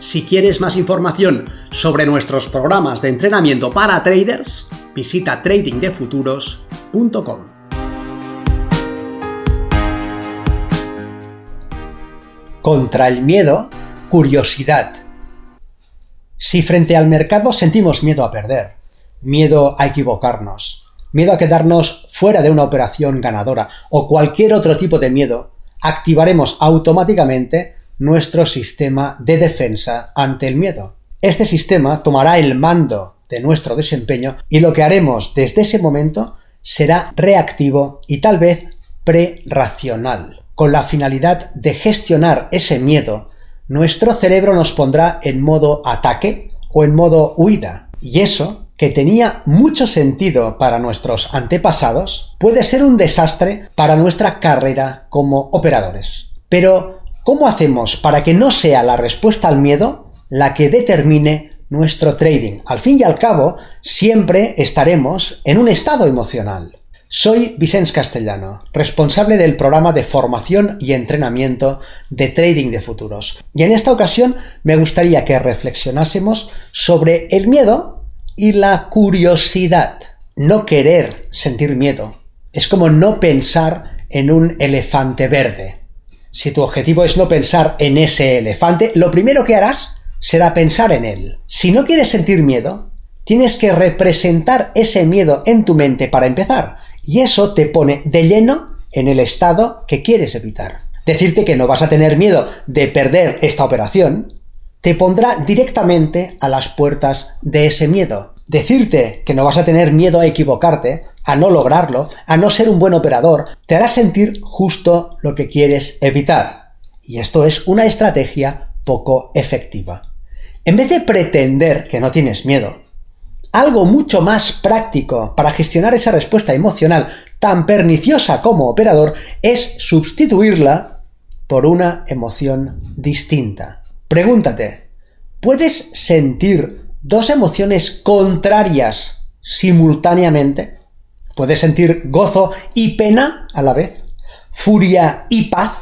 Si quieres más información sobre nuestros programas de entrenamiento para traders, visita tradingdefuturos.com. Contra el miedo, curiosidad. Si frente al mercado sentimos miedo a perder, miedo a equivocarnos, miedo a quedarnos fuera de una operación ganadora o cualquier otro tipo de miedo, activaremos automáticamente nuestro sistema de defensa ante el miedo. Este sistema tomará el mando de nuestro desempeño y lo que haremos desde ese momento será reactivo y tal vez preracional. Con la finalidad de gestionar ese miedo, nuestro cerebro nos pondrá en modo ataque o en modo huida. Y eso, que tenía mucho sentido para nuestros antepasados, puede ser un desastre para nuestra carrera como operadores. Pero ¿Cómo hacemos para que no sea la respuesta al miedo la que determine nuestro trading? Al fin y al cabo, siempre estaremos en un estado emocional. Soy Vicens Castellano, responsable del programa de formación y entrenamiento de trading de futuros. Y en esta ocasión me gustaría que reflexionásemos sobre el miedo y la curiosidad. No querer sentir miedo es como no pensar en un elefante verde. Si tu objetivo es no pensar en ese elefante, lo primero que harás será pensar en él. Si no quieres sentir miedo, tienes que representar ese miedo en tu mente para empezar. Y eso te pone de lleno en el estado que quieres evitar. Decirte que no vas a tener miedo de perder esta operación te pondrá directamente a las puertas de ese miedo. Decirte que no vas a tener miedo a equivocarte a no lograrlo, a no ser un buen operador, te hará sentir justo lo que quieres evitar. Y esto es una estrategia poco efectiva. En vez de pretender que no tienes miedo, algo mucho más práctico para gestionar esa respuesta emocional tan perniciosa como operador es sustituirla por una emoción distinta. Pregúntate, ¿puedes sentir dos emociones contrarias simultáneamente? Puedes sentir gozo y pena a la vez, furia y paz,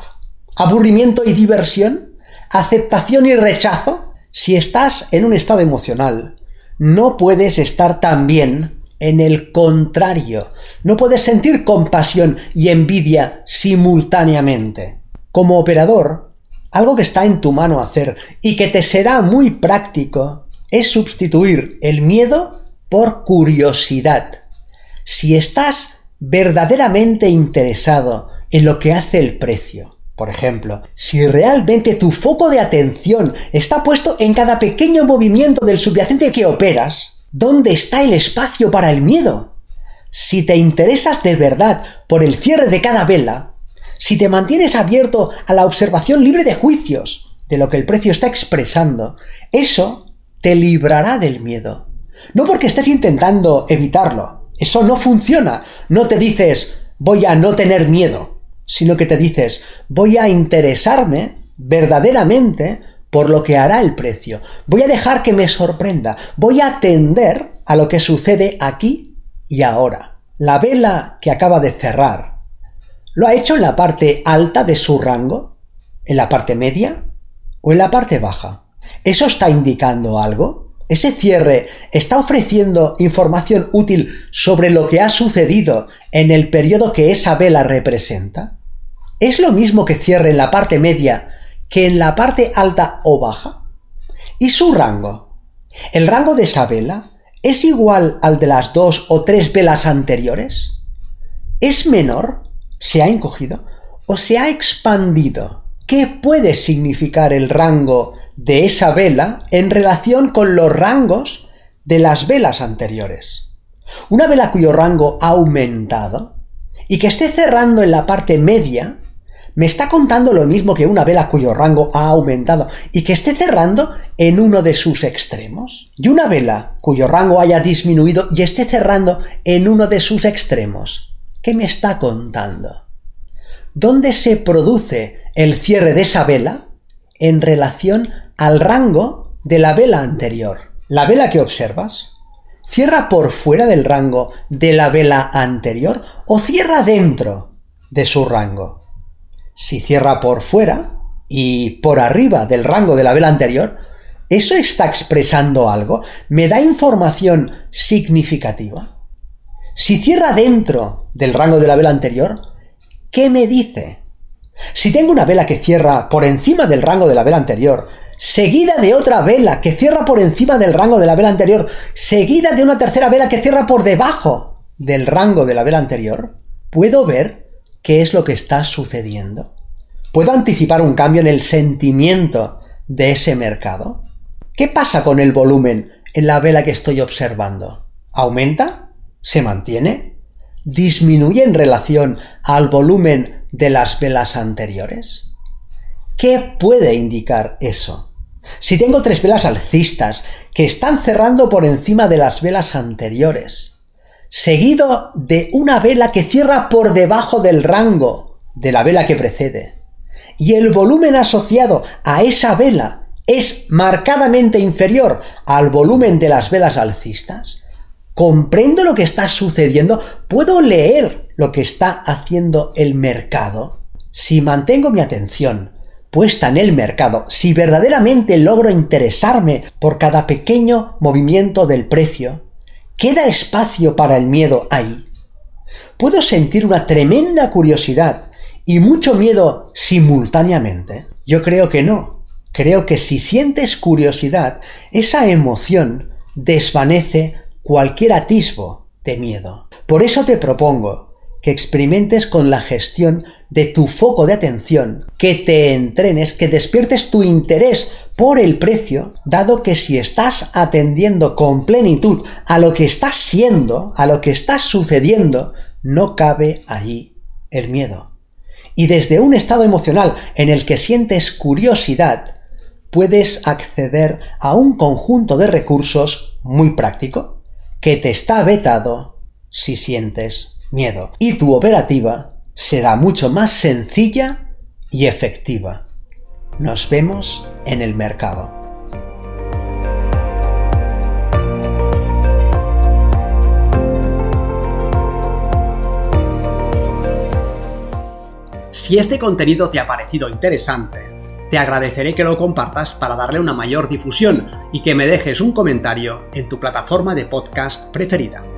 aburrimiento y diversión, aceptación y rechazo. Si estás en un estado emocional, no puedes estar también en el contrario. No puedes sentir compasión y envidia simultáneamente. Como operador, algo que está en tu mano hacer y que te será muy práctico es sustituir el miedo por curiosidad si estás verdaderamente interesado en lo que hace el precio. Por ejemplo, si realmente tu foco de atención está puesto en cada pequeño movimiento del subyacente que operas, ¿dónde está el espacio para el miedo? Si te interesas de verdad por el cierre de cada vela, si te mantienes abierto a la observación libre de juicios de lo que el precio está expresando, eso te librará del miedo. No porque estés intentando evitarlo, eso no funciona. No te dices voy a no tener miedo, sino que te dices voy a interesarme verdaderamente por lo que hará el precio. Voy a dejar que me sorprenda. Voy a atender a lo que sucede aquí y ahora. La vela que acaba de cerrar, ¿lo ha hecho en la parte alta de su rango? ¿En la parte media? ¿O en la parte baja? ¿Eso está indicando algo? Ese cierre está ofreciendo información útil sobre lo que ha sucedido en el periodo que esa vela representa? ¿Es lo mismo que cierre en la parte media que en la parte alta o baja? ¿Y su rango? ¿El rango de esa vela es igual al de las dos o tres velas anteriores? ¿Es menor? ¿Se ha encogido? ¿O se ha expandido? ¿Qué puede significar el rango de esa vela en relación con los rangos de las velas anteriores. Una vela cuyo rango ha aumentado y que esté cerrando en la parte media me está contando lo mismo que una vela cuyo rango ha aumentado y que esté cerrando en uno de sus extremos? ¿Y una vela cuyo rango haya disminuido y esté cerrando en uno de sus extremos? ¿Qué me está contando? ¿Dónde se produce el cierre de esa vela en relación al rango de la vela anterior? La vela que observas cierra por fuera del rango de la vela anterior o cierra dentro de su rango. Si cierra por fuera y por arriba del rango de la vela anterior, ¿eso está expresando algo? ¿Me da información significativa? Si cierra dentro del rango de la vela anterior, ¿qué me dice? Si tengo una vela que cierra por encima del rango de la vela anterior, seguida de otra vela que cierra por encima del rango de la vela anterior, seguida de una tercera vela que cierra por debajo del rango de la vela anterior, ¿puedo ver qué es lo que está sucediendo? ¿Puedo anticipar un cambio en el sentimiento de ese mercado? ¿Qué pasa con el volumen en la vela que estoy observando? ¿Aumenta? ¿Se mantiene? ¿Disminuye en relación al volumen de las velas anteriores? ¿Qué puede indicar eso? Si tengo tres velas alcistas que están cerrando por encima de las velas anteriores, seguido de una vela que cierra por debajo del rango de la vela que precede, y el volumen asociado a esa vela es marcadamente inferior al volumen de las velas alcistas, comprendo lo que está sucediendo, puedo leer lo que está haciendo el mercado. Si mantengo mi atención puesta en el mercado, si verdaderamente logro interesarme por cada pequeño movimiento del precio, ¿queda espacio para el miedo ahí? ¿Puedo sentir una tremenda curiosidad y mucho miedo simultáneamente? Yo creo que no. Creo que si sientes curiosidad, esa emoción desvanece cualquier atisbo de miedo. Por eso te propongo que experimentes con la gestión de tu foco de atención, que te entrenes, que despiertes tu interés por el precio, dado que si estás atendiendo con plenitud a lo que estás siendo, a lo que está sucediendo, no cabe allí el miedo. Y desde un estado emocional en el que sientes curiosidad, puedes acceder a un conjunto de recursos muy práctico que te está vetado si sientes miedo y tu operativa será mucho más sencilla y efectiva. Nos vemos en el mercado. Si este contenido te ha parecido interesante, te agradeceré que lo compartas para darle una mayor difusión y que me dejes un comentario en tu plataforma de podcast preferida.